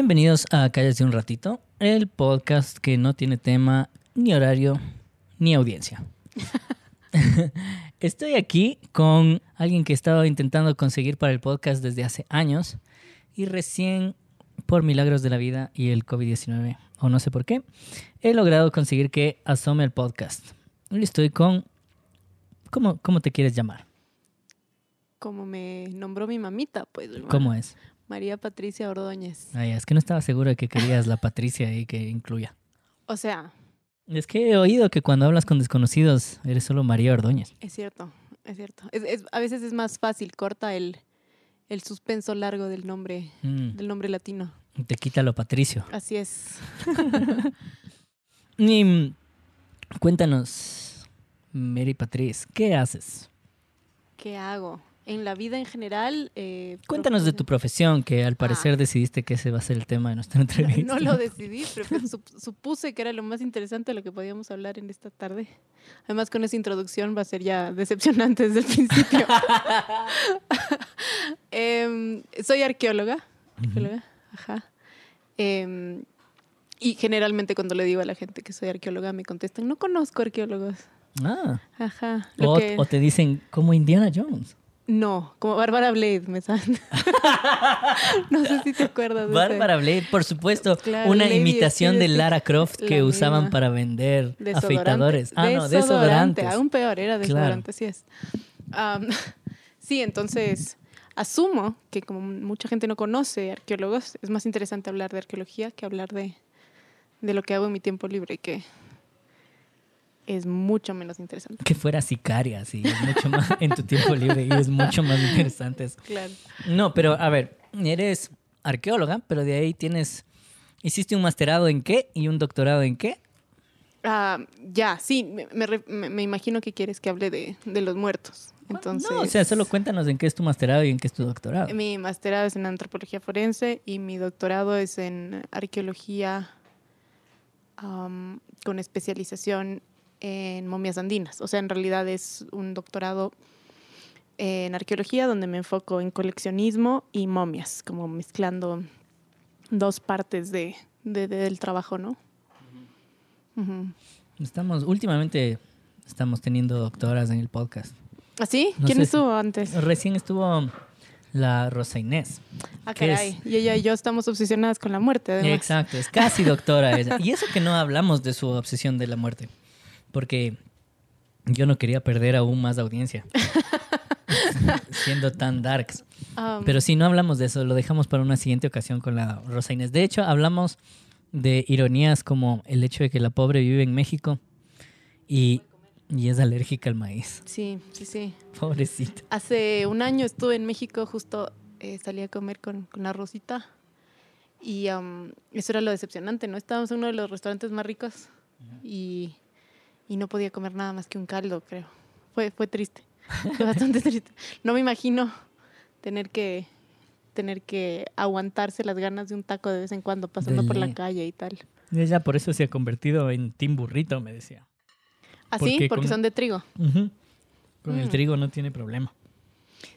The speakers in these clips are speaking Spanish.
Bienvenidos a Cállate un ratito, el podcast que no tiene tema, ni horario, ni audiencia. Estoy aquí con alguien que estaba intentando conseguir para el podcast desde hace años y recién, por milagros de la vida y el COVID-19, o no sé por qué, he logrado conseguir que asome el podcast. Y estoy con... ¿Cómo, cómo te quieres llamar? Como me nombró mi mamita, pues. hermano. ¿Cómo es? María Patricia Ordóñez. Ah, ya, es que no estaba seguro de que querías la Patricia y que incluya. O sea, Es que he oído que cuando hablas con desconocidos eres solo María Ordóñez. es cierto, es cierto. Es- es- a veces es más fácil, corta el, el suspenso largo del nombre, Mm, del nombre latino. te quita lo patricio. Así es. Y mm, cuéntanos, Mary Patriz, ¿qué haces? ¿Qué hago? En la vida en general. eh, Cuéntanos de tu profesión, que al parecer Ah. decidiste que ese va a ser el tema de nuestra entrevista. No lo decidí, pero sup- supuse que era lo más interesante de lo que podíamos hablar en esta tarde. Además, con esa introducción va a ser ya decepcionante desde el principio. Em, soy arqueóloga. arqueóloga, Ajá. Em, y generalmente cuando le digo a la gente que soy arqueóloga me contestan, no conozco arqueólogos. Ah, Ajá. O, que- o te dicen como Indiana Jones. No, como Bárbara Blade, me saben. no sé si te acuerdas de. Bárbara Blade, por supuesto, Claro, una Lady imitación de Lara Croft la que usaban misma. para vender afeitadores. Ah, no, Desodorante. Aún peor, era Claro. desodorante, así es. Am, sí, entonces asumo que como mucha gente no conoce arqueólogos, es más interesante hablar de arqueología que hablar de, de lo que hago en mi tiempo libre, que es mucho menos interesante. Que fuera sicaria, sí, es mucho más en tu tiempo libre y es mucho más interesante eso. Claro. No, pero a ver, eres arqueóloga, pero de ahí tienes, hiciste un masterado en qué y un doctorado en qué. Ah, ya, sí, me, imagino que quieres que hable de, de los muertos. Entonces, No, o sea, solo cuéntanos en qué es tu masterado y en qué es tu doctorado. Mi masterado es en antropología forense y mi doctorado es en arqueología con especialización en momias andinas. O sea, en realidad es un doctorado en arqueología donde me enfoco en coleccionismo y momias, como mezclando dos partes de, de- de- del trabajo, ¿no? Estamos, últimamente estamos teniendo doctoras en el podcast. ¿Ah, sí? No ¿Quién sé estuvo antes? Recién estuvo la Rosa Inés. Ah, ¿qué es? caray. Y ella y yo estamos obsesionadas con la muerte, además. Exacto, es casi doctora ella. Y eso que no hablamos de su obsesión de la muerte, porque yo no quería perder aún más audiencia, siendo tan darks. Am, Pero si no hablamos de eso, lo dejamos para una siguiente ocasión con la Rosa Inés. De hecho, hablamos de ironías como el hecho de que la pobre vive en México y, y es alérgica al maíz. sí, sí, sí. Pobrecita. Hace un año estuve en México, justo eh, salí a comer con, con la Rosita y am, eso era lo decepcionante, ¿no? Estábamos en uno de los restaurantes más ricos y, y no podía comer nada más que un caldo, creo. Fue, fue triste, fue bastante triste. No me imagino tener que tener que aguantarse las ganas de un taco de vez en cuando pasando por la calle y tal. Y ella por eso se ha convertido en Team Burrito, me decía. ¿Así? Porque Porque con- son de trigo. Con el Mm. trigo no tiene problema.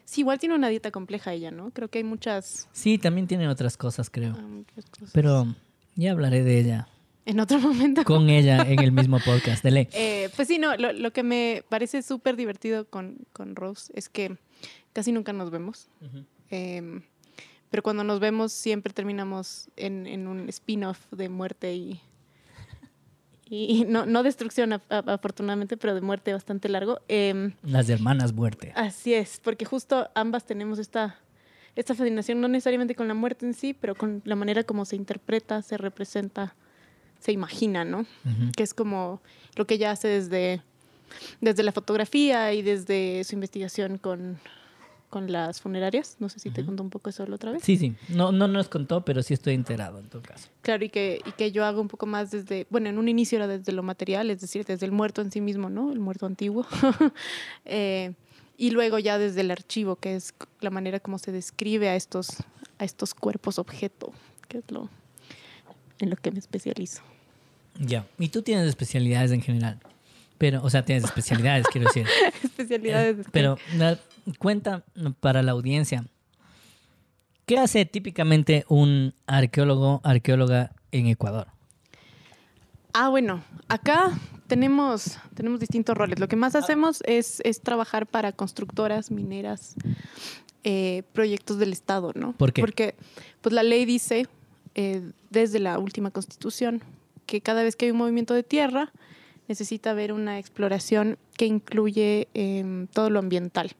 Sí, igual tiene una dieta compleja ella, ¿no? Creo que hay muchas, Sí, también tiene otras cosas, creo. ah, muchas cosas. Pero ya hablaré de ella. En otro momento. Con ella en el mismo podcast. De ley. Eh, pues sí, no, lo, lo que me parece súper divertido con, con Rose es que casi nunca nos vemos. Em, pero cuando nos vemos siempre terminamos en, en un spin-off de muerte y, y no, no destrucción afortunadamente, pero de muerte bastante largo. Em, Las hermanas muerte. así es, porque justo ambas tenemos esta, esta fascinación, no necesariamente con la muerte en sí, pero con la manera como se interpreta, se representa, se imagina, ¿no? Que es como lo que ella hace desde, desde la fotografía y desde su investigación con, con las funerarias. No sé si te contó un poco eso la otra vez. Sí, sí. No, no nos contó, pero sí estoy enterado en todo caso. Claro, y que, y que yo hago un poco más desde, bueno, en un inicio era desde lo material, es decir, desde el muerto en sí mismo, ¿no? El muerto antiguo. Eh, y luego ya desde el archivo, que es la manera como se describe a estos, a estos cuerpos objeto, que es lo en lo que me especializo. Ya. Y tú tienes especialidades en general. Pero, o sea, tienes especialidades, quiero decir. Especialidades. Eh, Pero cuenta para la audiencia. ¿Qué hace típicamente un arqueólogo, arqueóloga en Ecuador? Ah, bueno, acá tenemos, tenemos distintos roles. Lo que más hacemos es, es trabajar para constructoras, mineras, eh, proyectos del Estado, ¿no? ¿Por qué? Porque pues, la ley dice, eh, desde la última constitución, que cada vez que hay un movimiento de tierra, necesita haber una exploración que incluye em, todo lo ambiental.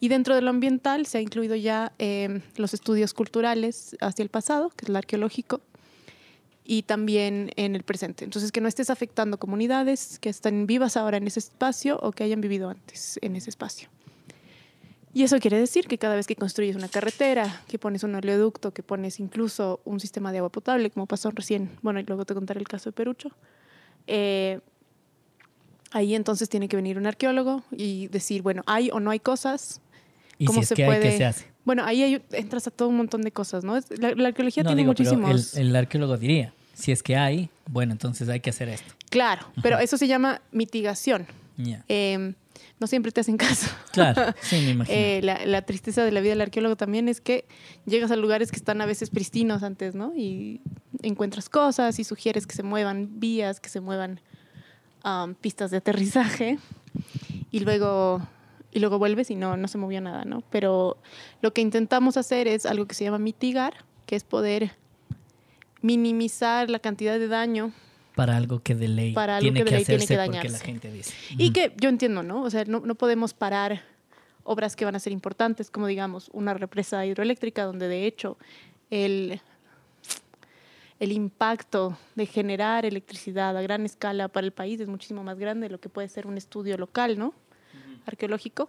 Y dentro de lo ambiental se ha incluido ya em, los estudios culturales hacia el pasado, que es el arqueológico, y también en el presente. Entonces, que no estés afectando comunidades que están vivas ahora en ese espacio o que hayan vivido antes en ese espacio. Y eso quiere decir que cada vez que construyes una carretera, que pones un oleoducto, que pones incluso un sistema de agua potable, como pasó recién, bueno, y luego te contaré el caso de Perucho, eh, ahí entonces tiene que venir un arqueólogo y decir, bueno, hay o no hay cosas, ¿Y ¿Cómo si es se que hay, puede? qué se hace? Bueno, ahí hay- entras a todo un montón de cosas, ¿no? La, la arqueología No, tiene digo, muchísimos... el, el arqueólogo diría, si es que hay, bueno, entonces hay que hacer esto. Claro, pero eso se llama mitigación. Ya. Eh, no siempre te hacen caso. Claro, sí, me imagino. Eh, la, la tristeza de la vida del arqueólogo también es que llegas a lugares que están a veces pristinos antes, ¿no? Y encuentras cosas y sugieres que se muevan vías, que se muevan um, pistas de aterrizaje y luego y luego vuelves y no, no se movió nada, ¿no? Pero lo que intentamos hacer es algo que se llama mitigar, que es poder minimizar la cantidad de daño para algo que de ley Para algo tiene que de que ley tiene porque la dañarse. gente dice. Y que yo entiendo, ¿no? O sea, no, no podemos parar obras que van a ser importantes, como digamos una represa hidroeléctrica, donde de hecho el, el impacto de generar electricidad a gran escala para el país es muchísimo más grande de lo que puede ser un estudio local, ¿no? Arqueológico.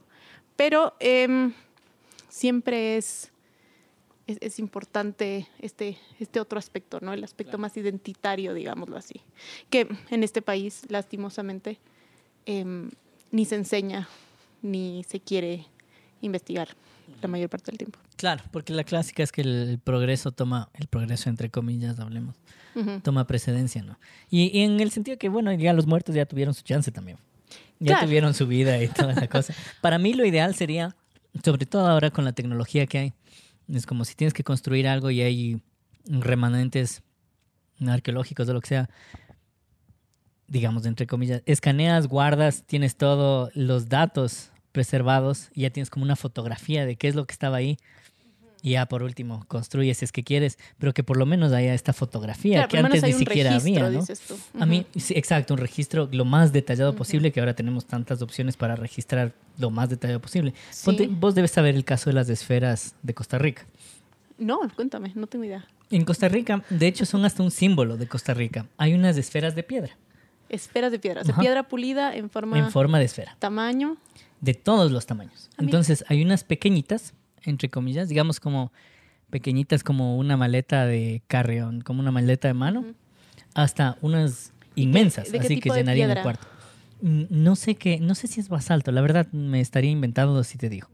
Pero em, siempre es, es, es importante este, este otro aspecto, ¿no? El aspecto más identitario, digámoslo así. Que en este país, lastimosamente, em, ni se enseña ni se quiere investigar la mayor parte del tiempo. Claro, porque la clásica es que el, progreso toma, el progreso entre comillas, hablemos, toma precedencia, ¿no? Y, y en el sentido que, bueno, ya los muertos ya tuvieron su chance también. Ya Claro. tuvieron su vida y toda la cosa. Para mí lo ideal sería, sobre todo ahora con la tecnología que hay, es como si tienes que construir algo y hay remanentes arqueológicos o lo que sea, digamos, entre comillas, escaneas, guardas, tienes todos los datos preservados y ya tienes como una fotografía de qué es lo que estaba ahí. Y ya por último, construyes si es que quieres, pero que por lo menos haya esta fotografía Claro, que antes ni siquiera registro, había, ¿no? dices tú. A mí, sí, exacto, un registro lo más detallado posible, que ahora tenemos tantas opciones para registrar lo más detallado posible. Sí. Ponte, vos debes saber el caso de las esferas de Costa Rica. No, cuéntame, no tengo idea. En Costa Rica, de hecho, son hasta un símbolo de Costa Rica. Hay unas esferas de piedra, Esferas de piedra, o sea, Ajá. piedra pulida en forma, en forma de esfera, tamaño. de todos los tamaños. Entonces, hay unas pequeñitas, entre comillas, digamos como pequeñitas como una maleta de carrión, como una maleta de mano, hasta unas inmensas, de qué así que llenarían el cuarto. Mm, No sé qué, no sé si es basalto, la verdad me estaría inventando si te digo.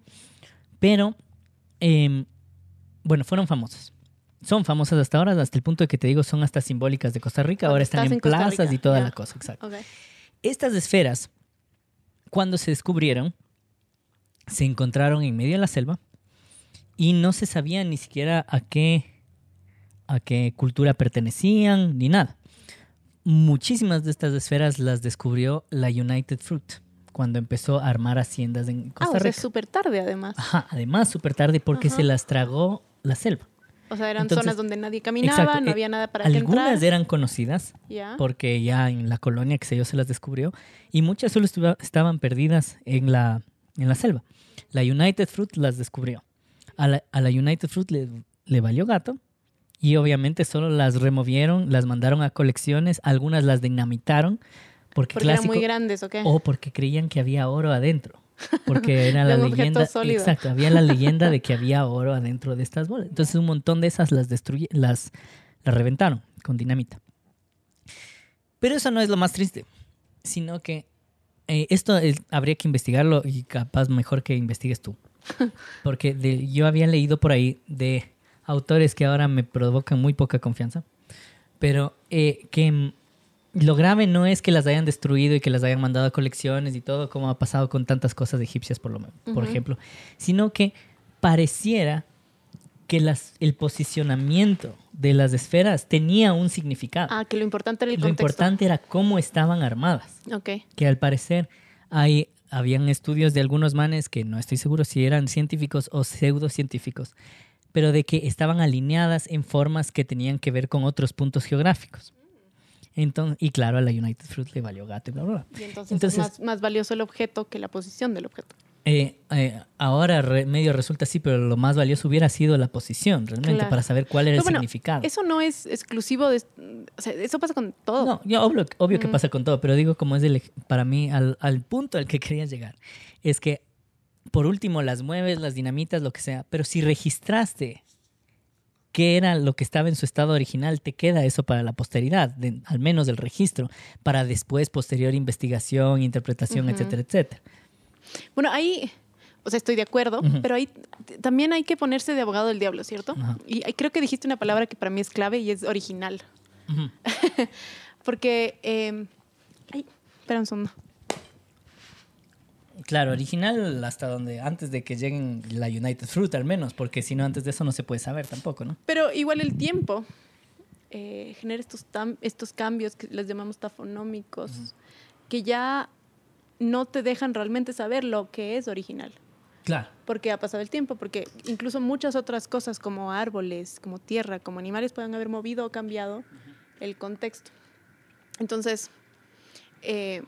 Pero, em, bueno, fueron famosas. Son famosas hasta ahora, hasta el punto de que te digo, son hasta simbólicas de Costa Rica. Cuando Ahora están en, plazas y toda la cosa, exacto. Estas esferas, cuando se descubrieron, se encontraron en medio de la selva y no se sabía ni siquiera a qué, a qué cultura pertenecían ni nada. Muchísimas de estas esferas las descubrió la United Fruit cuando empezó a armar haciendas en Ah, Costa o sea, Rica. es súper tarde además. Ajá, además súper tarde porque Ajá. se las tragó la selva. O sea, eran Entonces, zonas donde nadie caminaba, exacto, no eh, había nada para que Algunas entrar. eran conocidas, porque ya en la colonia, que yo, se las descubrió, y muchas solo estaban perdidas en la, en la selva. La United Fruit las descubrió. A la, a la United Fruit le, le valió gato, y obviamente solo las removieron, las mandaron a colecciones, algunas las dinamitaron, porque, Porque eran muy grandes, ¿o qué? o porque creían que había oro adentro. Porque era la leyenda. sólido. Exacto, había la leyenda de que había oro adentro de estas bolas. Entonces un montón de esas las destruye, las, las reventaron con dinamita. Pero eso no es lo más triste, sino que eh, esto es- habría que investigarlo y capaz mejor que investigues tú. Porque de- yo había leído por ahí de autores que ahora me provocan muy poca confianza, pero eh, que lo grave no es que las hayan destruido y que las hayan mandado a colecciones y todo, como ha pasado con tantas cosas egipcias, por, lo, por Ujú. ejemplo, sino que pareciera que las, el posicionamiento de las esferas tenía un significado. Ah, que lo importante era el Lo contexto. importante era cómo estaban armadas. Ok. Que al parecer hay, habían estudios de algunos manes que no estoy seguro si eran científicos o pseudocientíficos, pero de que estaban alineadas en formas que tenían que ver con otros puntos geográficos. Entonces, y claro, a la United Fruit le valió gato y bla, bla, bla. Y entonces, Entonces- es más, más valioso el objeto que la posición del objeto. Eh, eh, ahora re- medio resulta así, pero lo más valioso hubiera sido la posición, realmente, Claro. para saber cuál era Pero el bueno, significado. Eso no es exclusivo de... O sea, eso pasa con todo. No, yo, obvio, obvio que pasa con todo, pero digo como es el, para mí, al, al punto al que quería llegar, es que por último las mueves, las dinamitas, lo que sea, pero si registraste qué era lo que estaba en su estado original, te queda eso para la posteridad, de- al menos el registro, para después posterior investigación, interpretación, etcétera, etcétera. Bueno, ahí... O sea, estoy de acuerdo, Ujú. pero ahí también hay que ponerse de abogado del diablo, ¿cierto? Ajá. Y ahí creo que dijiste una palabra que para mí es clave y es original. Ujú. Porque... eh, ay, espera un segundo. Claro, original hasta donde, antes de que lleguen la United Fruit al menos, porque si no, antes de eso no se puede saber tampoco, ¿no? Pero igual el tiempo eh, genera estos, tam- estos cambios que les llamamos tafonómicos, que ya no te dejan realmente saber lo que es original. Claro. Porque ha pasado el tiempo, porque incluso muchas otras cosas como árboles, como tierra, como animales pueden haber movido o cambiado el contexto. Entonces, eh,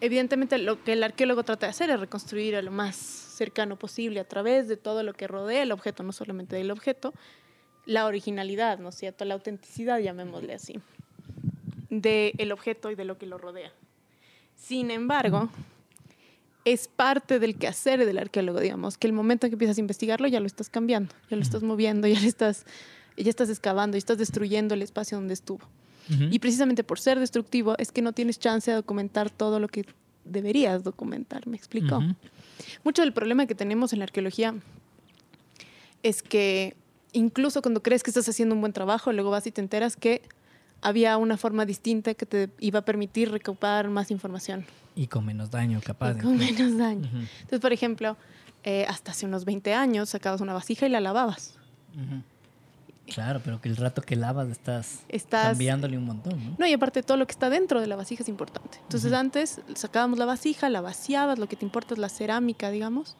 evidentemente lo que el arqueólogo trata de hacer es reconstruir a lo más cercano posible a través de todo lo que rodea el objeto, no solamente del objeto, la originalidad, ¿no es cierto? La autenticidad, llamémosle así, del objeto y de lo que lo rodea. Sin embargo, es parte del quehacer del arqueólogo, digamos, que el momento en que empiezas a investigarlo ya lo estás cambiando, ya lo estás moviendo, ya le estás, ya estás excavando, ya estás destruyendo el espacio donde estuvo. Y precisamente por ser destructivo es que no tienes chance de documentar todo lo que deberías documentar, ¿me explico? Mucho del problema que tenemos en la arqueología es que incluso cuando crees que estás haciendo un buen trabajo, luego vas y te enteras que había una forma distinta que te iba a permitir recaudar más información Y con menos daño, capaz. y con menos daño. Ujú. Entonces, por ejemplo, eh, hasta hace unos 20 años sacabas una vasija y la lavabas. Ujú. Claro, pero que el rato que lavas estás, Estás- cambiándole un montón, ¿no? No, y aparte todo lo que está dentro de la vasija es importante. Entonces, Ujú. antes sacábamos la vasija, la vaciabas, lo que te importa es la cerámica, digamos.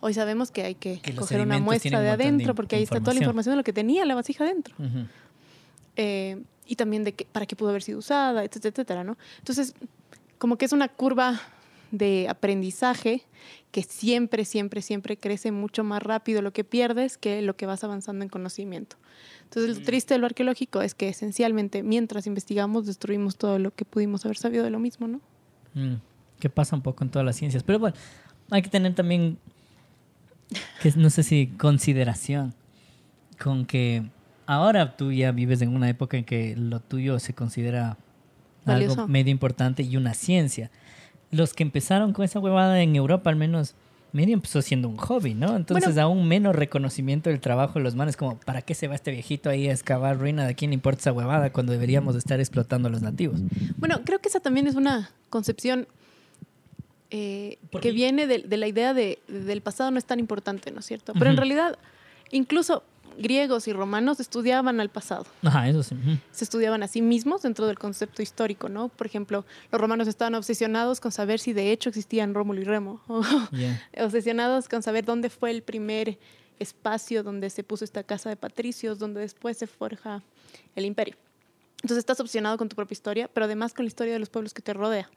Hoy sabemos que hay que, Que coger una muestra de de adentro in- porque ahí está toda la información. de lo que tenía la vasija dentro. Ujú. Eh, y también de qué- para qué pudo haber sido usada, etcétera, etcétera, ¿no? Entonces, como que es una curva de aprendizaje que siempre, siempre, siempre crece mucho más rápido lo que pierdes que lo que vas avanzando en conocimiento. Entonces, lo triste de lo arqueológico es que esencialmente, mientras investigamos, destruimos todo lo que pudimos haber sabido de lo mismo, ¿no? Mm, que pasa un poco en todas las ciencias. Pero bueno, hay que tener también, que no sé si consideración, con que ahora tú ya vives en una época en que lo tuyo se considera Valioso. algo medio importante y una ciencia. Los que empezaron con esa huevada en Europa, al menos, medio empezó siendo un hobby, ¿no? Entonces, Bueno. aún menos reconocimiento del trabajo de los manes, como, ¿para qué se va este viejito ahí a excavar ruina? ¿De quién le importa esa huevada cuando deberíamos de estar explotando a los nativos? Bueno, creo que esa también es una concepción eh, que viene de, de la idea de, del pasado no es tan importante, ¿no es cierto? Pero en Ujú. realidad, incluso griegos y romanos estudiaban al pasado. Ajá, eso sí. se estudiaban a sí mismos dentro del concepto histórico, ¿no? Por ejemplo, los romanos estaban obsesionados con saber si de hecho existían Rómulo y Remo, o obsesionados con saber dónde fue el primer espacio donde se puso esta casa de patricios, donde después se forja el imperio. Entonces estás obsesionado con tu propia historia, pero además con la historia de los pueblos que te rodea.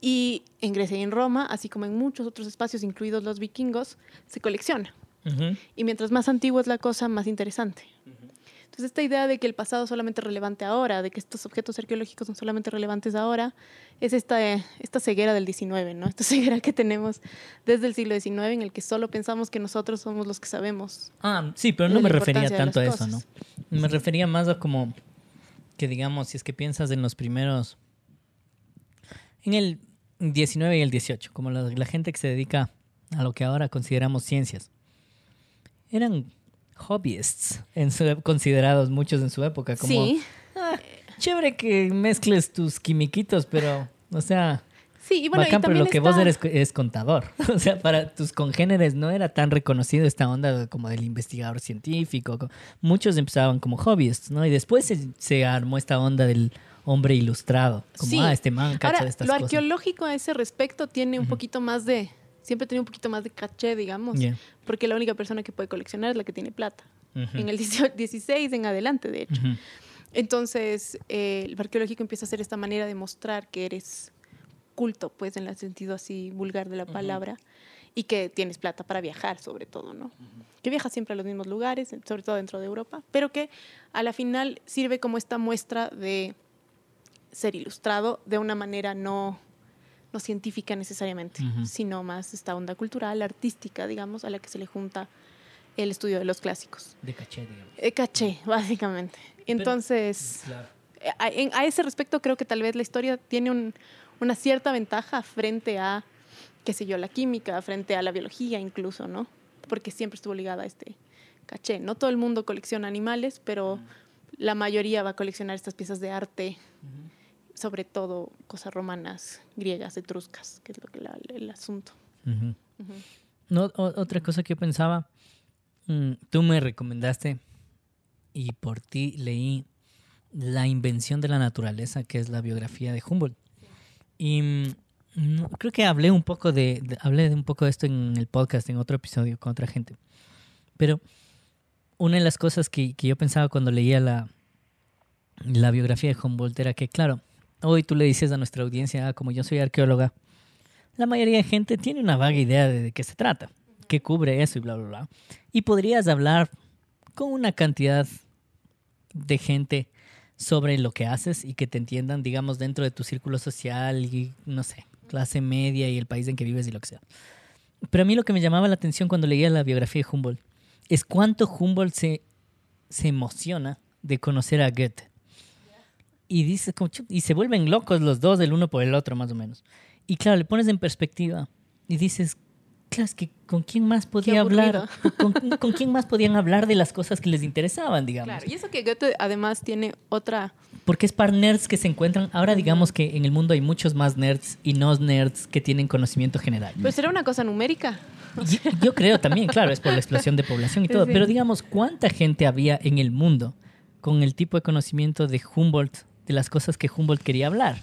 Y en Grecia y en Roma, así como en muchos otros espacios, incluidos los vikingos, se colecciona. Y mientras más antigua es la cosa, más interesante. Entonces, esta idea de que el pasado es solamente relevante ahora, de que estos objetos arqueológicos son solamente relevantes ahora, es esta, esta ceguera del 19, ¿no? Esta ceguera que tenemos desde el siglo XIX en el que solo pensamos que nosotros somos los que sabemos. Ah, sí, pero no me refería tanto a eso, ¿no? Me refería más a como que, digamos, si es que piensas en los primeros, en el 19 y el 18, como la, la gente que se dedica a lo que ahora consideramos ciencias, eran hobbyists, en su- considerados muchos en su época, como, Sí, "Ah, chévere que mezcles tus quimiquitos, pero, o sea, Sí, y bueno, y Bacán, pero también lo que vos eres es contador. O sea, para tus congéneres no era tan reconocido esta onda como del investigador científico. co- Muchos empezaban como hobbyist, ¿no? Y después se, se armó esta onda del hombre ilustrado. Como, Sí. ah, este man cacha Ahora, de estas lo cosas. arqueológico a ese respecto tiene un poquito más de, siempre tiene un poquito más de caché, digamos, porque la única persona que puede coleccionar es la que tiene plata. En el 18 16 en adelante, de hecho. Entonces, eh, el arqueológico empieza a ser esta manera de mostrar que eres culto, pues en el sentido así vulgar de la palabra, y que tienes plata para viajar, sobre todo, ¿no? Que viajas siempre a los mismos lugares, sobre todo dentro de Europa, pero que a la final sirve como esta muestra de ser ilustrado de una manera no, no científica necesariamente, sino más esta onda cultural, artística, digamos, a la que se le junta el estudio de los clásicos. De caché, digamos. Eh, caché, básicamente. Entonces, Claro. eh, a, ese respecto creo que tal vez la historia tiene un- una cierta ventaja frente a, qué sé yo, la química, frente a la biología incluso, ¿no? Porque siempre estuvo ligada a este caché. No todo el mundo colecciona animales, pero la mayoría va a coleccionar estas piezas de arte, sobre todo cosas romanas, griegas, etruscas, que es lo que la- el asunto. No, o- otra cosa que yo pensaba, mm, tú me recomendaste y por ti leí La invención de la naturaleza, que es la biografía de Humboldt. Y mm, no- creo que hablé un poco de, de- hablé de un poco de esto en el podcast, en otro episodio con otra gente. Pero una de las cosas que, que yo pensaba cuando leía la, la biografía de Humboldt era que, claro, hoy tú le dices a nuestra audiencia, "Ah, como yo soy arqueóloga, la mayoría de gente tiene una vaga idea de, de qué se trata, qué cubre eso y bla, bla, bla. Y podrías hablar con una cantidad de gente sobre lo que haces y que te entiendan, digamos, dentro de tu círculo social y, no sé, clase media y el país en que vives y lo que sea. Pero a mí lo que me llamaba la atención cuando leía la biografía de Humboldt es cuánto Humboldt se, se emociona de conocer a Goethe. Y, dice, como, y se vuelven locos los dos, el uno por el otro, más o menos. Y claro, le pones en perspectiva y dices, claro, es que ¿con quién más podía hablar? ¿Con, con quién más podían hablar de las cosas que les interesaban, digamos? Claro, y eso que Goethe además tiene otra... Porque es para nerds que se encuentran. Ahora digamos que en el mundo hay muchos más nerds y no nerds que tienen conocimiento general. Pero será una cosa numérica. Y- Yo creo también, claro, es por la explosión de población y todo. Sí. Pero digamos, ¿cuánta gente había en el mundo con el tipo de conocimiento de Humboldt, de las cosas que Humboldt quería hablar?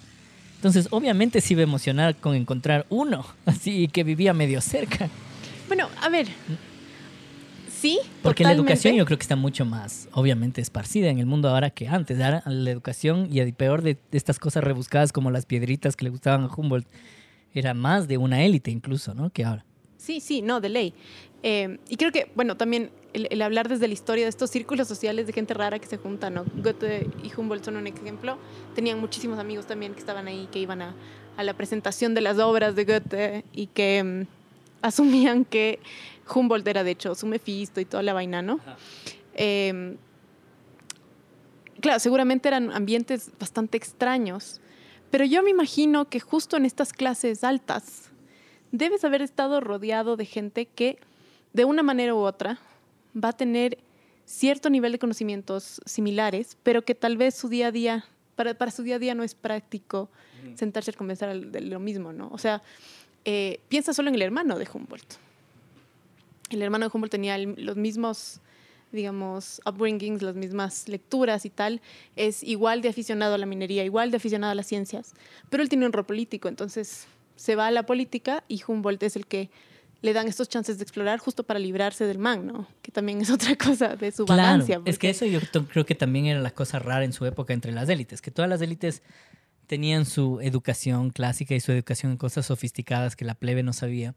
Entonces, obviamente se iba a emocionar con encontrar uno, así que vivía medio cerca. Bueno, a ver. Sí, Porque la educación yo creo que está mucho más, obviamente, esparcida en el mundo ahora que antes. Ahora la educación y a peor de estas cosas rebuscadas como las piedritas que le gustaban a Humboldt, era más de una élite incluso, ¿no? Que ahora. Sí, sí, no, de ley. Eh, y creo que, bueno, también el, el hablar desde la historia de estos círculos sociales de gente rara que se junta, ¿no? Goethe y Humboldt son un ejemplo. Tenían muchísimos amigos también que estaban ahí, que iban a, a la presentación de las obras de Goethe y que mm, asumían que Humboldt era, de hecho, su Mefisto y toda la vaina, ¿no? Eh, claro, seguramente eran ambientes bastante extraños, pero yo me imagino que justo en estas clases altas debes haber estado rodeado de gente que de una manera u otra va a tener cierto nivel de conocimientos similares, pero que tal vez su día a día, para, para su día a día no es práctico sentarse a conversar de lo mismo, ¿no? O sea, eh, piensa solo en el hermano de Humboldt. El hermano de Humboldt tenía el- los mismos, digamos, upbringings, las mismas lecturas y tal. Es igual de aficionado a la minería, igual de aficionado a las ciencias, pero él tiene un rol político, entonces se va a la política y Humboldt es el que le dan estos chances de explorar justo para librarse del man, ¿no? Que también es otra cosa de su Claro, vagancia. es que eso yo creo que también era la cosa rara en su época entre las élites, que todas las élites tenían su educación clásica y su educación en cosas sofisticadas que la plebe no sabía,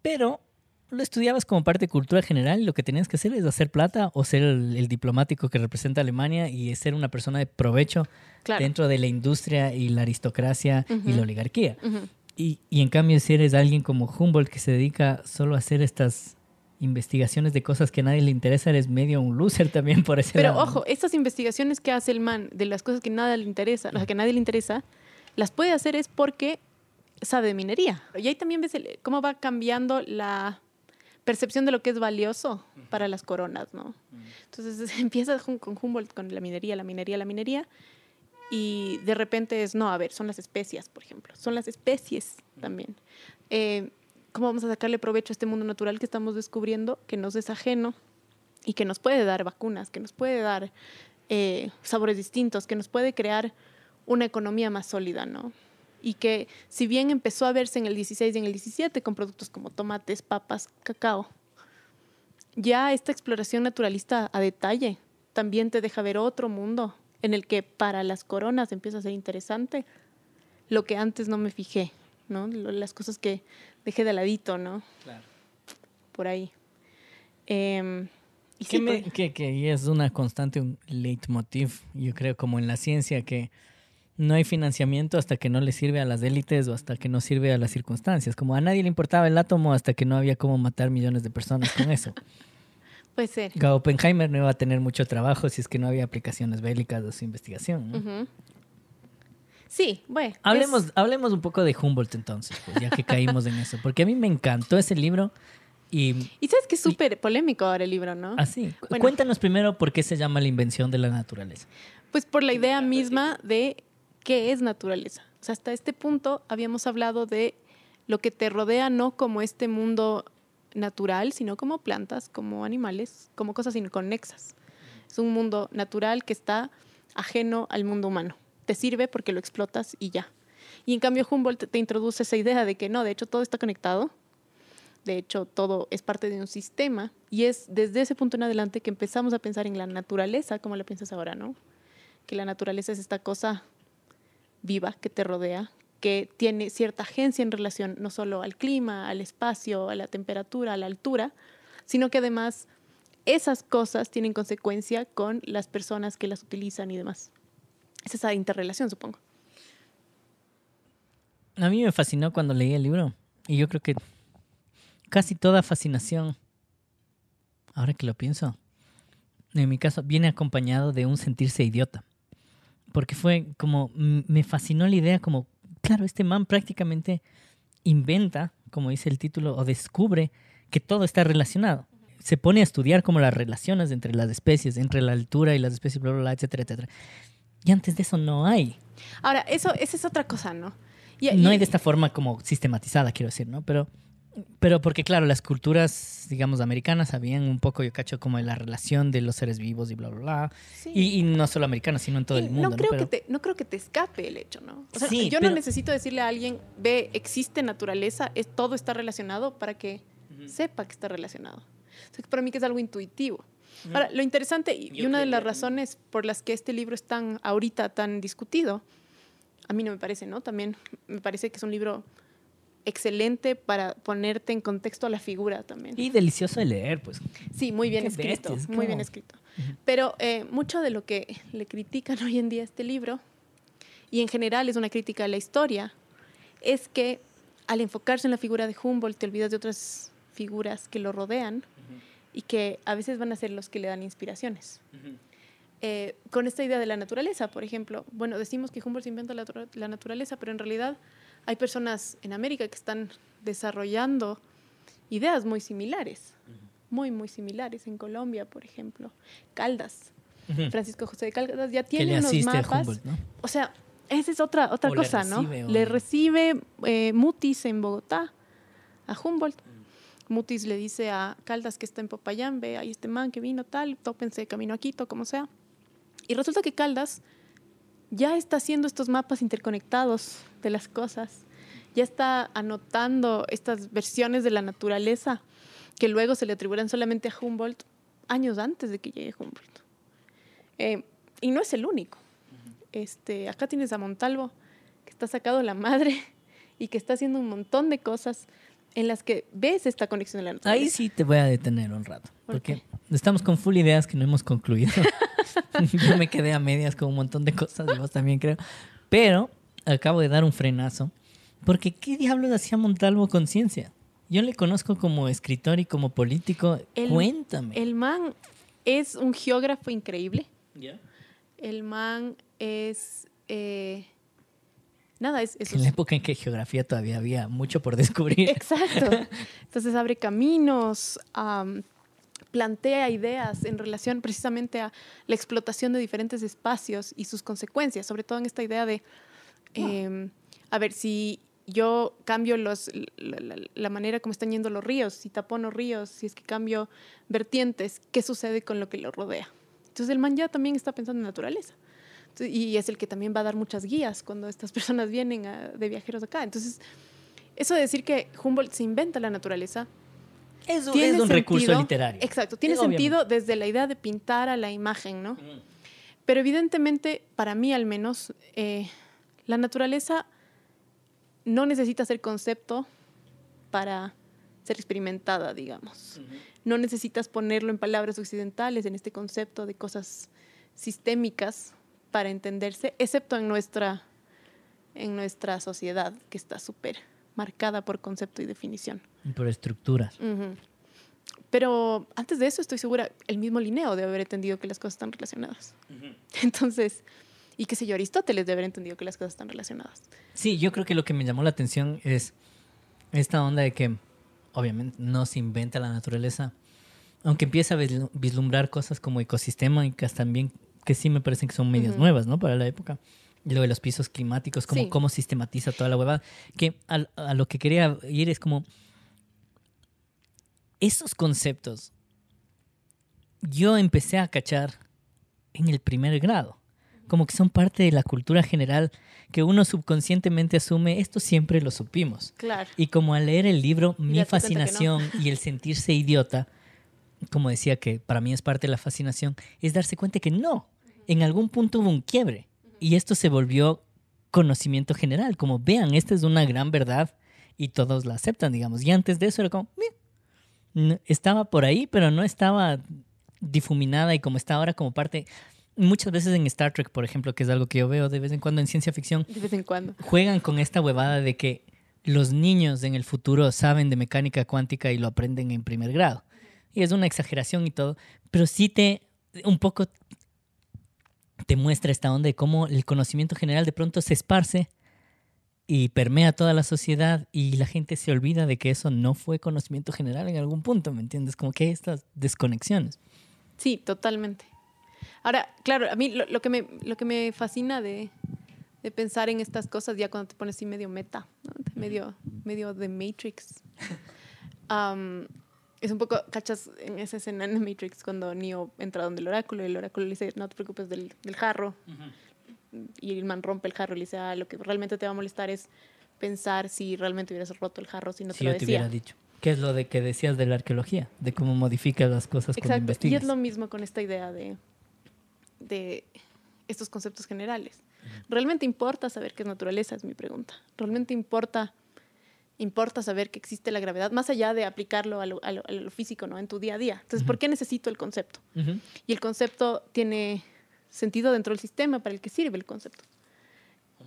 pero lo estudiabas como parte de cultura general y lo que tenías que hacer es hacer plata o ser el, el diplomático que representa a Alemania y ser una persona de provecho Claro. dentro de la industria y la aristocracia y la oligarquía. Ujú. Y, y en cambio, si eres alguien como Humboldt que se dedica solo a hacer estas investigaciones de cosas que a nadie le interesa, eres medio un loser también por ese Pero lado, ojo, estas investigaciones que hace el man de las cosas que nada le interesa, las que a nadie le interesa, las puede hacer es porque sabe de minería. Y ahí también ves el- cómo va cambiando la percepción de lo que es valioso para las coronas, ¿no? Entonces empiezas con Humboldt con la minería, la minería, la minería, y de repente es, no, a ver, son las especias, por ejemplo, son las especies también. Eh, ¿Cómo vamos a sacarle provecho a este mundo natural que estamos descubriendo, que nos es ajeno y que nos puede dar vacunas, que nos puede dar eh, sabores distintos, que nos puede crear una economía más sólida, ¿no? Y que si bien empezó a verse en el 16 y en el 17 con productos como tomates, papas, cacao, ya esta exploración naturalista a detalle también te deja ver otro mundo en el que para las coronas empieza a ser interesante lo que antes no me fijé, ¿no? Las cosas que dejé de ladito, ¿no? Claro. Por ahí. Eh, y que, me, pues que, que, es una constante, un leitmotiv, yo creo, como en la ciencia, que no hay financiamiento hasta que no le sirve a las élites o hasta que no sirve a las circunstancias. Como a nadie le importaba el átomo hasta que no había cómo matar millones de personas con eso. Puede ser. Oppenheimer no iba a tener mucho trabajo si es que no había aplicaciones bélicas de su investigación. Sí, bueno. Hablemos, hablemos un poco de Humboldt entonces, pues, ya que caímos en eso. Porque a mí me encantó ese libro. Y, y sabes que es súper polémico ahora el libro, ¿no? Así. Ah, Cuéntanos primero por qué se llama la invención de la naturaleza. Pues por la idea misma de qué es naturaleza. O sea, hasta este punto habíamos hablado de lo que te rodea no como este mundo natural, sino como plantas, como animales, como cosas inconexas. Es un mundo natural que está ajeno al mundo humano. Te sirve porque lo explotas y ya. Y en cambio Humboldt te introduce esa idea de que no, de hecho todo está conectado, de hecho todo es parte de un sistema y es desde ese punto en adelante que empezamos a pensar en la naturaleza, como la piensas ahora, ¿no? Que la naturaleza es esta cosa viva que te rodea, que tiene cierta agencia en relación no solo al clima, al espacio, a la temperatura, a la altura, sino que además esas cosas tienen consecuencia con las personas que las utilizan y demás. Es esa interrelación, supongo. A mí me fascinó cuando leí el libro y yo creo que casi toda fascinación, ahora que lo pienso, en mi caso, viene acompañado de un sentirse idiota. Porque fue como, me fascinó la idea como claro, este man prácticamente inventa, como dice el título, o descubre que todo está relacionado. Se pone a estudiar como las relaciones entre las especies, entre la altura y las especies, bla, bla, bla, etcétera, etcétera. Y antes de eso no hay. Ahora, eso, esa es otra cosa, ¿no? no hay de esta forma como sistematizada, quiero decir, ¿no? Pero pero porque, claro, las culturas, digamos, americanas sabían un poco, yo cacho, como de la relación de los seres vivos y bla, bla, bla. Y, no solo americanas, sino en todo el mundo. No creo, Que te, no creo que te escape el hecho, ¿no? O sea, yo no necesito decirle a alguien, ve, existe naturaleza, es, todo está relacionado para que sepa que está relacionado. para mí que es algo intuitivo. Ahora, lo interesante y, una de las razones por las que este libro es tan, ahorita tan discutido, a mí no me parece, ¿no? También me parece que es un libro excelente para ponerte en contexto a la figura también. Y delicioso de leer, pues. Sí, muy bien escrito, muy bien escrito. Pero eh, mucho de lo que le critican hoy en día a este libro, y en general es una crítica a la historia, es que al enfocarse en la figura de Humboldt te olvidas de otras figuras que lo rodean y que a veces van a ser los que le dan inspiraciones. Eh, con esta idea de la naturaleza, por ejemplo, bueno, decimos que Humboldt inventa la, la naturaleza, pero en realidad hay personas en América que están desarrollando ideas muy similares, muy, muy similares. En Colombia, por ejemplo, Caldas. Francisco José de Caldas ya tiene unos mapas. O sea, esa es otra, otra cosa, ¿no? Le recibe eh, Mutis en Bogotá a Humboldt. Mutis le dice a Caldas que está en Popayán, ve, ahí este man que vino tal, tópense camino a Quito, como sea. Y resulta que Caldas ya está haciendo estos mapas interconectados de las cosas, ya está anotando estas versiones de la naturaleza que luego se le atribuirán solamente a Humboldt años antes de que llegue Humboldt. Eh, y no es el único. este, acá tienes a Montalvo, que está sacado la madre y que está haciendo un montón de cosas en las que ves esta conexión de la naturaleza. Ahí sí te voy a detener un rato, porque estamos con full ideas que no hemos concluido. Yo me quedé a medias con un montón de cosas, y vos también creo. Pero acabo de dar un frenazo, porque ¿qué diablos hacía Montalvo con ciencia? Yo le conozco como escritor y como político. Cuéntame. El man es un geógrafo increíble. El man es... Eh, nada, es... en la época en que geografía todavía había mucho por descubrir. Exacto. Entonces abre caminos, plantea ideas en relación precisamente a la explotación de diferentes espacios y sus consecuencias, sobre todo en esta idea de, em, a ver, si yo cambio los, la, manera como están yendo los ríos, si tapono ríos, si es que cambio vertientes, ¿qué sucede con lo que lo rodea? Entonces el man ya también está pensando en naturaleza. y es el que también va a dar muchas guías cuando estas personas vienen de viajeros acá. Entonces, eso de decir que Humboldt se inventa la naturaleza. Es, es un recurso literario. Exacto, tiene sentido desde la idea de pintar a la imagen, ¿no? Pero evidentemente, para mí al menos, eh, la naturaleza no necesita ser concepto para ser experimentada, digamos. No necesitas ponerlo en palabras occidentales, en este concepto de cosas sistémicas para entenderse, excepto en nuestra, en nuestra sociedad, que está súper marcada por concepto y definición. Por estructuras. Pero antes de eso estoy segura, el mismo Linneo debe haber entendido que las cosas están relacionadas. Entonces, y qué sé yo, Aristóteles debe haber entendido que las cosas están relacionadas. Sí, yo creo que lo que me llamó la atención es esta onda de que obviamente no se inventa la naturaleza, aunque empieza a vislumbrar cosas como ecosistémicas también, que sí me parecen que son medias nuevas, ¿no? Para la época. Y lo de los pisos climáticos, como cómo sistematiza toda la huevada. Que a, a lo que quería ir es como esos conceptos yo empecé a cachar en el primer grado como que son parte de la cultura general que uno subconscientemente asume, esto siempre lo supimos. Claro. Y como al leer el libro, mi fascinación y el sentirse idiota, como decía que para mí es parte de la fascinación, es darse cuenta que no, en algún punto hubo un quiebre y esto se volvió conocimiento general, como vean, esta es una gran verdad y todos la aceptan, digamos. Y antes de eso era como, estaba por ahí, pero no estaba difuminada y como está ahora como parte muchas veces en Star Trek, por ejemplo, que es algo que yo veo de vez en cuando en ciencia ficción, de vez en cuando. juegan con esta huevada de que los niños en el futuro saben de mecánica cuántica y lo aprenden en primer grado. Y es una exageración y todo, pero sí te un poco te muestra esta onda de cómo el conocimiento general de pronto se esparce y permea toda la sociedad y la gente se olvida de que eso no fue conocimiento general en algún punto, ¿me entiendes? Como que hay estas desconexiones. Sí, totalmente. Ahora, claro, a mí lo, que, me, lo que me fascina de, pensar en estas cosas, ya cuando te pones así medio meta, medio, medio de Matrix, es un poco, cachas, en esa escena en Matrix, cuando Neo entra donde el oráculo y el oráculo le dice, no te preocupes del, jarro, y el man rompe el jarro y le dice, ah, lo que realmente te va a molestar es pensar si realmente hubieras roto el jarro si no te lo decía. te hubiera dicho. ¿Qué es lo de que decías de la arqueología? De cómo modifica las cosas cuando investigas. Y es lo mismo con esta idea de de estos conceptos generales. ¿Realmente importa saber qué es naturaleza? Es mi pregunta. ¿Realmente importa, importa saber que existe la gravedad, más allá de aplicarlo a lo, físico, ¿no? En tu día a día. Entonces, ¿por qué necesito el concepto? Y el concepto tiene sentido dentro del sistema para el que sirve el concepto.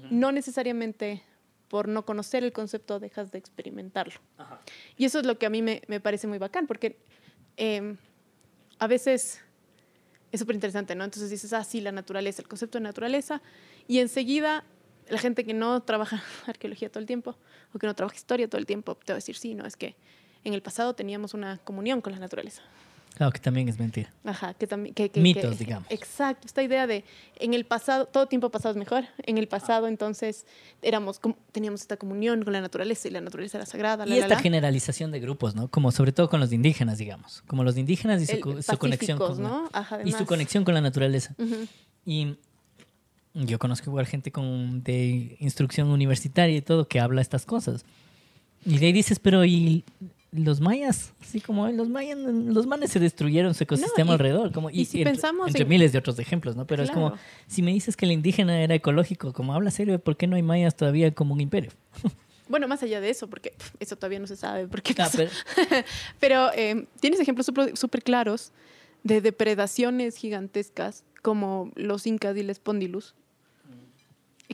No necesariamente por no conocer el concepto dejas de experimentarlo. Y eso es lo que a mí me, parece muy bacán, porque em, a veces es súper interesante, ¿no? Entonces dices, ah, sí, la naturaleza, el concepto de naturaleza, y enseguida la gente que no trabaja arqueología todo el tiempo o que no trabaja historia todo el tiempo te va a decir, sí, no, es que en el pasado teníamos una comunión con la naturaleza. Claro, que también es mentira. Ajá, que también... Mitos, digamos. Exacto, esta idea de en el pasado, todo tiempo pasado es mejor. En el pasado, entonces, éramos, teníamos esta comunión con la naturaleza y la naturaleza era sagrada. y esta generalización de grupos, ¿no? Como sobre todo con los indígenas, digamos. Como los indígenas y su, conexión con... ¿no? y su conexión con la naturaleza. Y yo conozco igual gente con, de instrucción universitaria y todo que habla estas cosas. Y de ahí dices, pero ¿y los mayas, así como los mayas, los manes se destruyeron su ecosistema alrededor, como y, si entre, pensamos entre miles de otros ejemplos, ¿no? Pero es como si me dices que el indígena era ecológico, como habla serio, ¿por qué no hay mayas todavía como un imperio? Bueno, más allá de eso, porque eso todavía no se sabe por qué. Ah, pero, eh, tienes ejemplos súper claros de depredaciones gigantescas como los incas y el espondilus,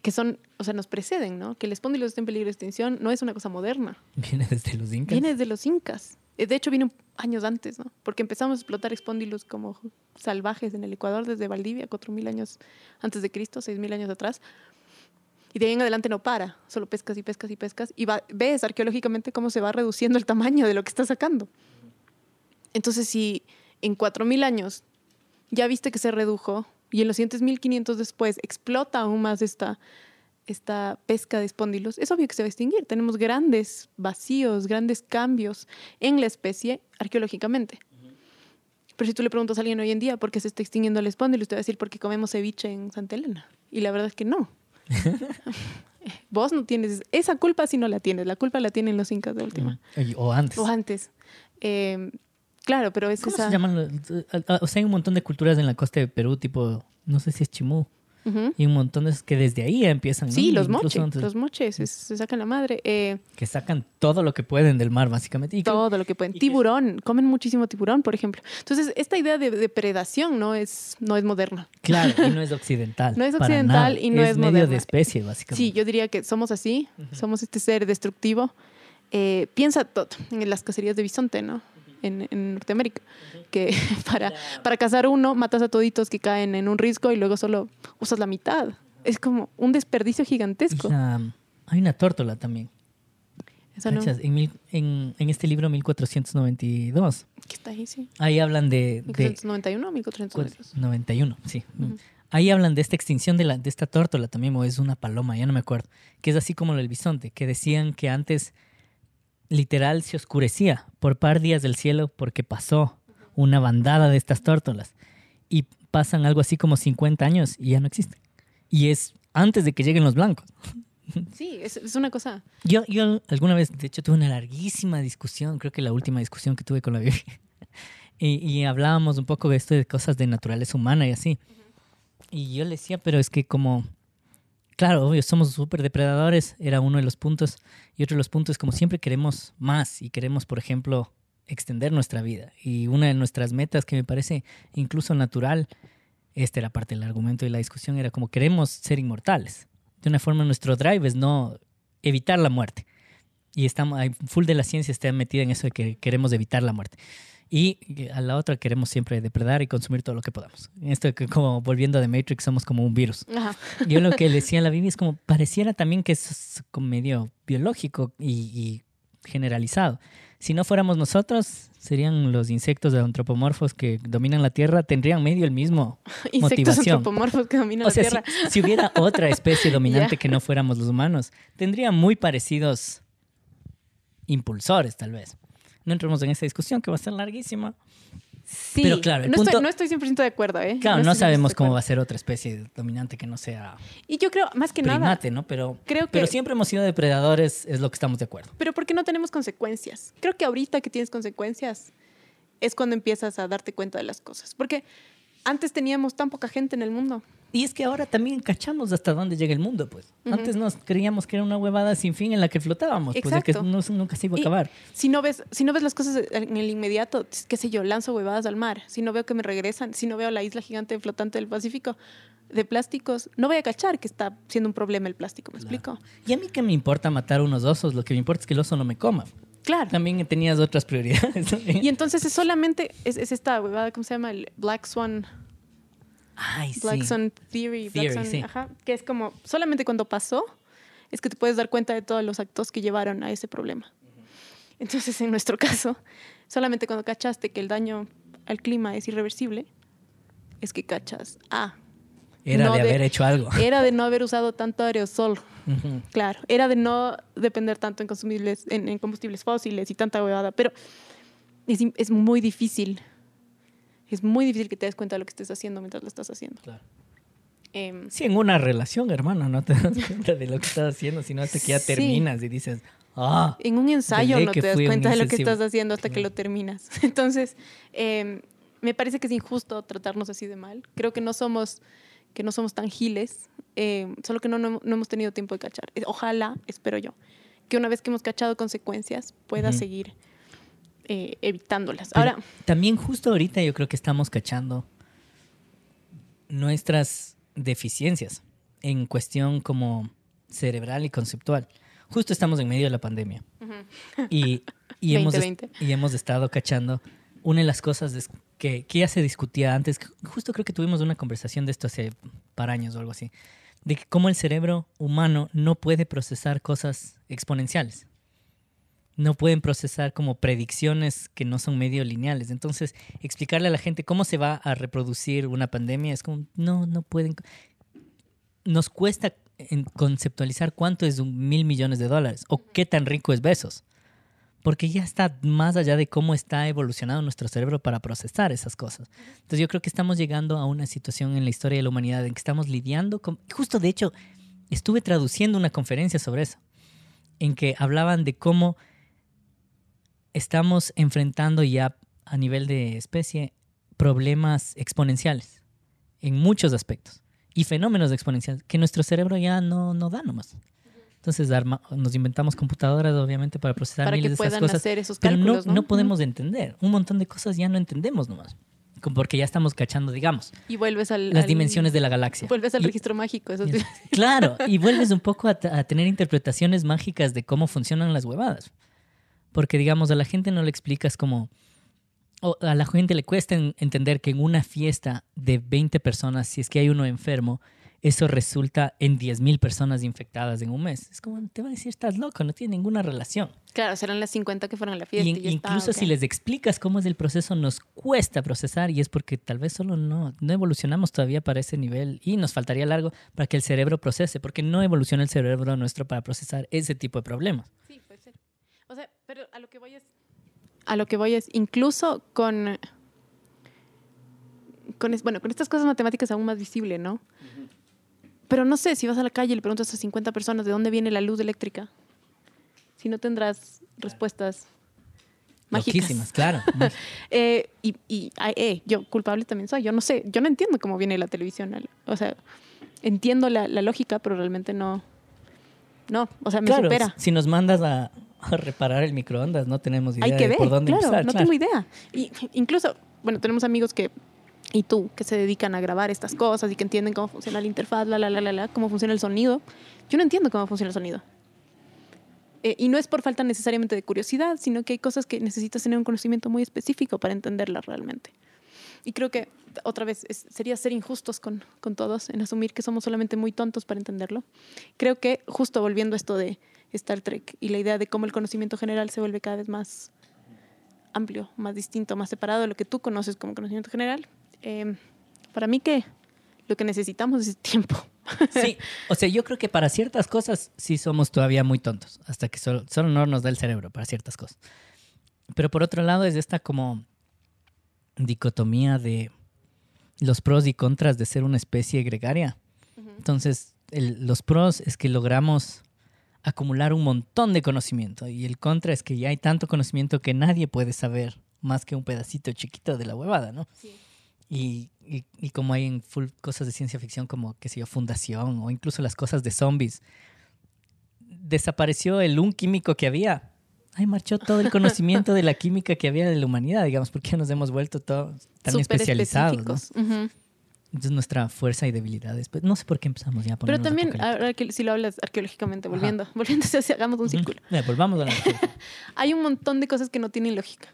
que son, o sea, nos preceden, ¿no? Que el espóndilo esté en peligro de extinción no es una cosa moderna. Viene desde los incas. Viene desde los incas. Eh, de hecho, vino años antes, ¿no? Porque empezamos a explotar espóndilos como salvajes en el Ecuador desde Valdivia, 4.000 años antes de Cristo, 6.000 años atrás. Y de ahí en adelante no para, solo pescas y pescas y pescas. Y ves arqueológicamente cómo se va reduciendo el tamaño de lo que está sacando. Entonces, si en 4.000 años ya viste que se redujo y en los siguientes 1.500 después explota aún más esta, esta pesca de espóndilos, es obvio que se va a extinguir. Tenemos grandes vacíos, grandes cambios en la especie arqueológicamente. Pero si tú le preguntas a alguien hoy en día por qué se está extinguiendo el espóndilo, usted va a decir porque comemos ceviche en Santa Elena. Y la verdad es que no. Vos no tienes esa culpa si no la tienes. La culpa la tienen los incas de última. O antes. O antes. Eh, claro, pero es ¿Cómo esa... se llaman? O sea, hay un montón de culturas en la costa de Perú, tipo, no sé si es Chimú. Y un montón de que desde ahí empiezan. ¿no? Sí, los Incluso moches. antes- Los moches es- se sacan la madre. Eh, Que sacan todo lo que pueden del mar, básicamente. Y que- todo lo que pueden. que- Tiburón, comen muchísimo tiburón, por ejemplo. Entonces, esta idea de depredación no es, no es moderna. Claro, y no es occidental. No es occidental y no es medio moderna. de especie, básicamente. Sí, yo diría que somos así, somos este ser destructivo. Eh, piensa todo en las cacerías de bisonte, ¿no? En, en Norteamérica, que para, para cazar uno matas a toditos que caen en un risco y luego solo usas la mitad. Es como un desperdicio gigantesco. la- hay una tórtola también. Eso no. En, mil- en, en este libro 1492. que está ahí, sí. Ahí hablan de... de 1491 o 1492. 91, sí. Ujú. Ahí hablan de esta extinción de, la, de esta tórtola también, o es una paloma, ya no me acuerdo. Que es así como lo del bisonte, que decían que antes literal se oscurecía por par días del cielo porque pasó una bandada de estas tórtolas. Y pasan algo así como 50 años y ya no existen. Y es antes de que lleguen los blancos. Sí, es, es una cosa. Yo, yo alguna vez, de hecho, tuve una larguísima discusión, creo que la última discusión que tuve con la Biblia. Y, y hablábamos un poco de esto de cosas de naturaleza humana y así. Y yo le decía, pero es que como, claro, obvio, somos súper depredadores, era uno de los puntos. Y otro de los puntos es como siempre queremos más y queremos, por ejemplo, extender nuestra vida. Y una de nuestras metas que me parece incluso natural, esta era parte del argumento y la discusión, era como queremos ser inmortales. De una forma nuestro drive es no evitar la muerte. Y estamos, full de la ciencia está metida en eso de que queremos evitar la muerte. Y a la otra queremos siempre depredar y consumir todo lo que podamos. Esto que como volviendo de Matrix somos como un virus. Ajá. Yo lo que le decía a la Bibi es como pareciera también que es como medio biológico y, y generalizado. Si no fuéramos nosotros, serían los insectos antropomorfos que dominan la Tierra, tendrían medio el mismo. Insectos Motivación. antropomorfos que dominan O sea, la Tierra. si hubiera otra especie dominante que no fuéramos los humanos, tendría muy parecidos impulsores, tal vez. No entremos en esa discusión que va a ser larguísima. Sí, Pero claro, el no, punto- estoy, no estoy 100% de acuerdo, ¿eh? Claro, no, estoy 100% sabemos cómo va a ser otra especie dominante que no sea Y yo creo, más que nada, primate, ¿no? Pero, creo que... pero siempre hemos sido depredadores, es lo que estamos de acuerdo. Pero porque no tenemos consecuencias. Creo que ahorita que tienes consecuencias es cuando empiezas a darte cuenta de las cosas. Porque antes teníamos tan poca gente en el mundo. Y es que ahora también cachamos hasta dónde llega el mundo, pues. Antes nos creíamos que era una huevada sin fin en la que flotábamos, pues de que no- nunca se iba a Y- acabar. Si no ves, si no ves las cosas en el inmediato, qué sé yo, lanzo huevadas al mar. Si no veo que me regresan, si no veo la isla gigante flotante del Pacífico de plásticos, no voy a cachar que está siendo un problema el plástico, ¿me Claro. explico? Y a mí que me importa matar unos osos, lo que me importa es que el oso no me coma. Claro. También tenías otras prioridades. Y entonces es solamente, es, es esta huevada, ¿cómo se llama? El Black Swan, Ay, sí. Black Swan Theory, Black Theory, Swan- sí. ajá, que es como, solamente cuando pasó, es que te puedes dar cuenta de todos los actos que llevaron a ese problema. Entonces, en nuestro caso, solamente cuando cachaste que el daño al clima es irreversible, es que cachas, ah, Era no de de- haber hecho algo. era de no haber usado tanto aerosol, Ujú. claro, era de no depender tanto en, consumibles, en, en combustibles fósiles y tanta huevada, pero es, es muy difícil, es muy difícil que te des cuenta de lo que estés haciendo mientras lo estás haciendo. Claro. Em, Sí, en una relación, hermano, no te das cuenta de lo que estás haciendo, sino hasta que ya Sí. terminas y dices, ah, En un ensayo no que te das cuenta de lo que estás haciendo hasta que Claro. lo terminas. Entonces, eh, me parece que es injusto tratarnos así de mal. Creo que no somos, que no somos tan giles, eh, solo que no, no, no hemos tenido tiempo de cachar. Eh, Ojalá, espero yo, que una vez que hemos cachado consecuencias, pueda Ujú. seguir eh, evitándolas. Pero Ahora, también justo ahorita yo creo que estamos cachando nuestras deficiencias en cuestión como cerebral y conceptual. Justo estamos en medio de la pandemia y, y, hemos, est- 2020. y hemos estado cachando una de las cosas que, que ya se discutía antes, justo creo que tuvimos una conversación de esto hace par años o algo así, de que cómo el cerebro humano no puede procesar cosas exponenciales. No pueden procesar como predicciones que no son medio lineales. Entonces, explicarle a la gente cómo se va a reproducir una pandemia es como, no, no pueden. Nos cuesta conceptualizar cuánto es un mil millones de dólares o qué tan rico es Besos. Porque ya está más allá de cómo está evolucionado nuestro cerebro para procesar esas cosas. Entonces yo creo que estamos llegando a una situación en la historia de la humanidad en que estamos lidiando con... Justo de hecho, estuve traduciendo una conferencia sobre eso, en que hablaban de cómo estamos enfrentando ya a nivel de especie problemas exponenciales en muchos aspectos y fenómenos exponenciales que nuestro cerebro ya no, no da nomás. Entonces nos inventamos computadoras, obviamente, para procesar para miles que de esas puedan cosas. hacer esos pero no, no podemos entender. Un montón de cosas ya no entendemos nomás. Porque ya estamos cachando, digamos, Y vuelves al... las al- dimensiones de la galaxia. Vuelves al Y- registro mágico. Eso y- Claro, y vuelves un poco a, a tener interpretaciones mágicas de cómo funcionan las huevadas. Porque, digamos, a la gente no le explicas cómo... O a la gente le cuesta en- entender que en una fiesta de 20 personas, si es que hay uno enfermo, eso resulta en 10.000 personas infectadas en un mes. Es como, te va a decir, estás loco, no tiene ninguna relación. Claro, serán las 50 que fueron a la fiesta. Y, está, incluso si les explicas cómo es el proceso, nos cuesta procesar y es porque tal vez solo no, no evolucionamos todavía para ese nivel y nos faltaría largo para que el cerebro procese, porque no evoluciona el cerebro nuestro para procesar ese tipo de problemas. Sí, puede ser. O sea, pero a lo que voy es. A lo que voy es, incluso con. con es- bueno, con estas cosas matemáticas aún más visible, ¿no? Pero no sé, si vas a la calle y le preguntas a 50 personas de dónde viene la luz eléctrica, si no tendrás respuestas mágicas. Claro. Eh, y y ay, eh, yo culpable también soy. Yo no sé, yo no entiendo cómo viene la televisión. O sea, entiendo la, la lógica, pero realmente no. No, o sea, me claro, supera. si nos mandas a, a reparar el microondas, no tenemos idea Hay que de ver, por dónde claro, empezar. no claro. tengo idea. Y incluso, bueno, tenemos amigos que, y tú, que se dedican a grabar estas cosas y que entienden cómo funciona la interfaz, la, la, la, la, la, cómo funciona el sonido. Yo no entiendo cómo funciona el sonido. Eh, y no es por falta necesariamente de curiosidad, sino que hay cosas que necesitas tener un conocimiento muy específico para entenderlas realmente. Y creo que, otra vez, es- sería ser injustos con, con todos en asumir que somos solamente muy tontos para entenderlo. Creo que, justo volviendo a esto de Star Trek y la idea de cómo el conocimiento general se vuelve cada vez más amplio, más distinto, más separado de lo que tú conoces como conocimiento general, eh, para mí que lo que necesitamos es tiempo. Sí, o sea, yo creo que para ciertas cosas sí somos todavía muy tontos, hasta que solo, solo no nos da el cerebro para ciertas cosas. Pero por otro lado es esta como dicotomía de los pros y contras de ser una especie gregaria. Entonces, el- los pros es que logramos acumular un montón de conocimiento y el contra es que ya hay tanto conocimiento que nadie puede saber más que un pedacito chiquito de la huevada, ¿no? Y, y, y como hay en full cosas de ciencia ficción como, qué sé yo, Fundación o incluso las cosas de zombies, desapareció el un químico que había. Ay, marchó todo el conocimiento de la química que había de la humanidad, digamos, porque nos hemos vuelto todos tan especializados. ¿no? específicos. Ujú. Entonces nuestra fuerza y debilidad es- pues, no sé por qué empezamos ya a Pero también, ahora que si lo hablas arqueológicamente, Ajá. volviendo, volviendo, si hagamos un círculo. Ya, volvamos a la Hay un montón de cosas que no tienen lógica.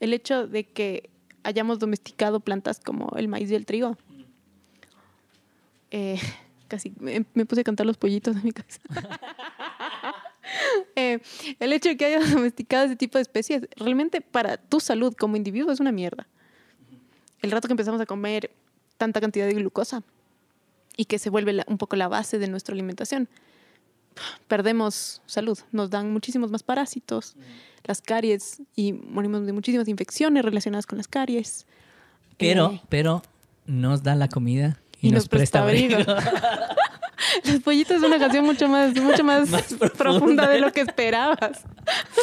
El hecho de que hayamos domesticado plantas como el maíz y el trigo. Eh, casi me, me puse a cantar los pollitos en mi casa. Eh, el hecho de que hayas domesticado ese tipo de especies, realmente para tu salud como individuo es una mierda. El rato que empezamos a comer tanta cantidad de glucosa y que se vuelve la- un poco la base de nuestra alimentación, perdemos salud, nos dan muchísimos más parásitos, las caries y morimos de muchísimas infecciones relacionadas con las caries. Pero, Eh, pero nos da la comida y, y nos, presta abrigo. Los pollitos es una canción mucho más, mucho más, Más profunda. profunda. de lo que esperabas.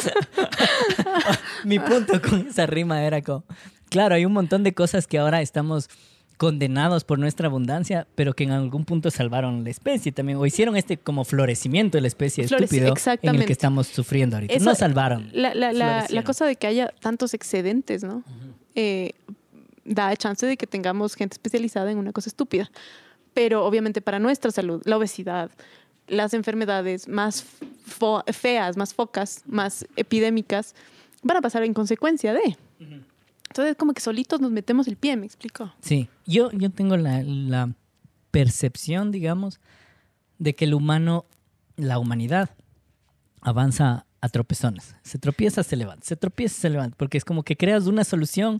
Mi punto con esa rima era como, claro, hay un montón de cosas que ahora estamos condenados por nuestra abundancia, pero que en algún punto salvaron la especie también, o hicieron este como florecimiento de la especie estúpido en el que estamos sufriendo ahorita. Eso- no salvaron. La, la- la- la Florecieron. cosa de que haya tantos excedentes, ¿no? Eh, da chance de que tengamos gente especializada en una cosa estúpida. Pero obviamente para nuestra salud, la obesidad, las enfermedades más feas, más focas, más epidémicas, van a pasar en consecuencia de. Entonces, como que solitos nos metemos el pie, ¿me explico? Sí, yo, yo tengo la, la percepción, digamos, de que el humano, la humanidad, avanza a tropezones. Se tropieza, se levanta. Se tropieza, se levanta. Porque es como que creas una solución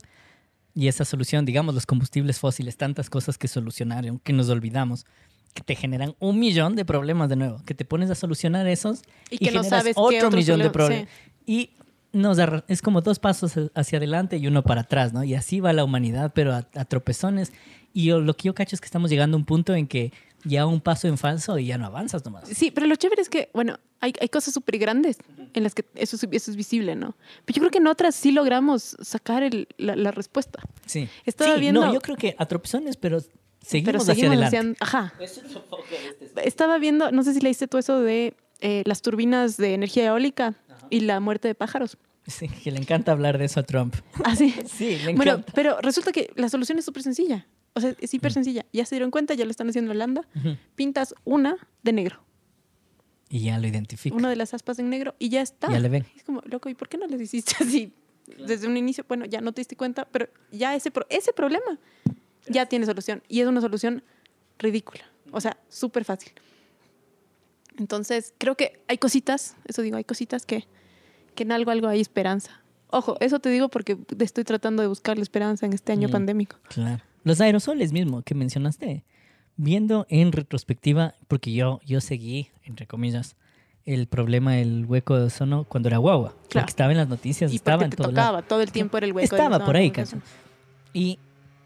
y esa solución, digamos, los combustibles fósiles, tantas cosas que solucionaron, que nos olvidamos, que te generan un millón de problemas de nuevo. Que te pones a solucionar esos Y que no generas sabes qué otro millón de problemas- problemas. Y nos es como dos pasos hacia adelante y uno para atrás, ¿no? Y así va la humanidad, pero a, a tropezones. Y yo- lo que yo cacho es que estamos llegando a un punto en que ya un paso en falso y ya no avanzas nomás. Sí, pero lo chévere es que, bueno, hay, hay cosas súper grandes en las que eso, es- eso es visible, ¿no? Pero yo creo que en otras sí logramos sacar el- la, la respuesta. Sí. Estaba Sí, viendo- No, yo creo que a tropezones, pero seguimos, pero hacia seguimos adelante. hacia- ajá. Eso es un poco de este- Estaba viendo, no sé si leíste tú eso de eh, las turbinas de energía eólica y la muerte de pájaros. Sí, que le encanta hablar de eso a Trump. Ah, sí. Sí, le Bueno, encanta. pero resulta que la solución es súper sencilla. O sea, es hiper sencilla. Ya se dieron cuenta, ya lo están haciendo en Holanda. Ujú. Pintas una de negro, Y ya lo identifica. una de las aspas en negro y ya está. Ya le ven. Es como, loco, ¿y por qué no les hiciste así desde un inicio? Bueno, ya no te diste cuenta, pero ya ese, pro- ese problema ya tiene solución. Y es una solución ridícula. O sea, súper fácil. Entonces, creo que hay cositas, eso digo, hay cositas que, que en algo, algo hay esperanza. Ojo, eso te digo porque estoy tratando de buscar la esperanza en este año Mm. pandémico. Claro. Los aerosoles mismo que mencionaste, viendo en retrospectiva, porque yo, yo seguí, entre comillas, el problema del hueco de ozono cuando era guagua. Claro. Porque estaba en las noticias, Y estaba en todo tocaba, lado. todo el tiempo era el hueco. Estaba por ahí, ozono. Y,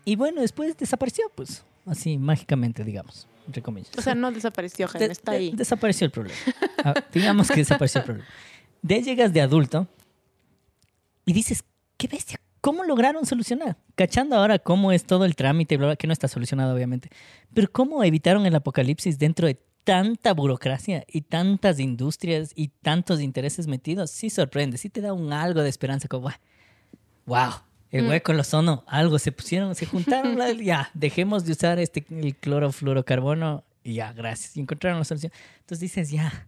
y bueno, después desapareció, pues, así mágicamente, digamos, entre comillas. O sea, no desapareció, Jaime, De- está de- ahí. Desapareció el problema. Ah, digamos que desapareció el problema. De llegas de adulto y dices, qué bestia, ¿cómo lograron solucionar? Cachando ahora cómo es todo el trámite, bla, bla, que no está solucionado obviamente, pero cómo evitaron el apocalipsis dentro de tanta burocracia y tantas industrias y tantos intereses metidos, sí sorprende, sí te da un algo de esperanza como, wow, el Mm. hueco, el ozono, algo, se pusieron, se juntaron, bla, ya, dejemos de usar este el clorofluorocarbono y ya, gracias, y encontraron la solución. Entonces dices, ya,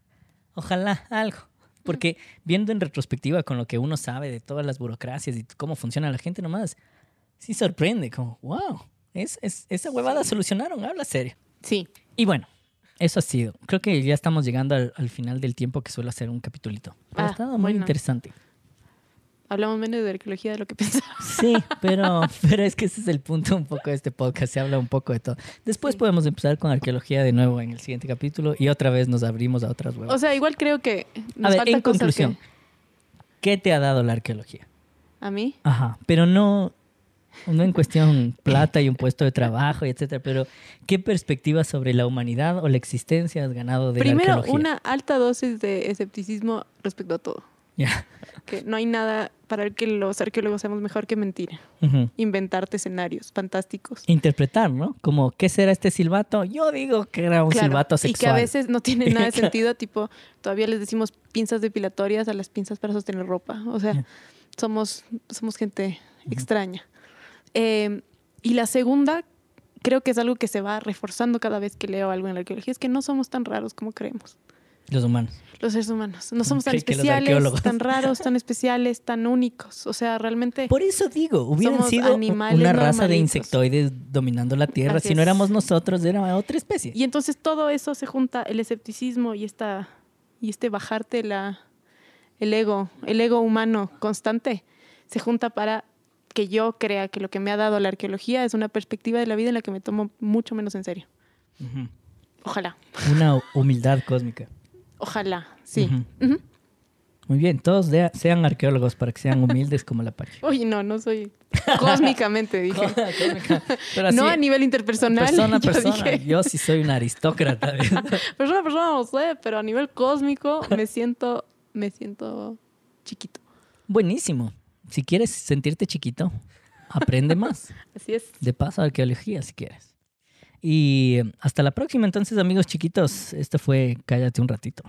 ojalá algo. Porque viendo en retrospectiva con lo que uno sabe de todas las burocracias y cómo funciona la gente nomás, sí sorprende, como, wow, es, es- esa huevada solucionaron, habla serio. Sí. Y bueno, eso ha sido. Creo que ya estamos llegando al, al final del tiempo que suele hacer un capitulito. Pero ha Ah, estado muy bueno. interesante. Hablamos menos de arqueología de lo que pensaba. Sí, pero, pero es que ese es el punto un poco de este podcast, se habla un poco de todo. Después Sí. podemos empezar con arqueología de nuevo en el siguiente capítulo y otra vez nos abrimos a otras huevas. O sea, igual creo que nos a ver, falta en conclusión, que- ¿qué te ha dado la arqueología? a mí Ajá, pero no, no en cuestión plata y un puesto de trabajo y etcétera, pero ¿qué perspectiva sobre la humanidad o la existencia has ganado de la primero arqueología? una alta dosis de escepticismo respecto a todo. Que no hay nada para el que los arqueólogos seamos mejor que mentira. Ujú. Inventarte escenarios fantásticos. Interpretar, ¿no? Como, ¿qué será este silbato? Yo digo que era un Claro, silbato y sexual. que a veces no tiene nada de sentido, tipo, todavía les decimos pinzas depilatorias a las pinzas para sostener ropa. O sea, somos, somos gente extraña. Eh, y la segunda, creo que es algo que se va reforzando cada vez que leo algo en la arqueología, es que no somos tan raros como creemos. Los humanos. Los seres humanos. No somos tan especiales, tan raros, tan especiales, tan únicos. O sea, realmente... Por eso digo, hubieran sido una raza de insectoides dominando la Tierra. Así Si no éramos nosotros, era otra especie. Y entonces todo eso se junta, el escepticismo y esta y este bajarte la el ego, el ego humano constante, se junta para que yo crea que lo que me ha dado la arqueología es una perspectiva de la vida en la que me tomo mucho menos en serio. Ojalá, Una humildad cósmica. Ojalá, sí. Muy bien, todos de- sean arqueólogos para que sean humildes como la Pachi. Oye, no, no soy cósmicamente, dije. Cósmica. Pero no a nivel interpersonal. persona yo persona. dije, Yo sí soy un aristócrata. persona persona no sé, pero a nivel cósmico me siento, me siento chiquito. Buenísimo. Si quieres sentirte chiquito, aprende más. Así es. De paso, arqueología, si quieres. Y hasta la próxima, entonces, amigos chiquitos. Esto fue Cállate un ratito.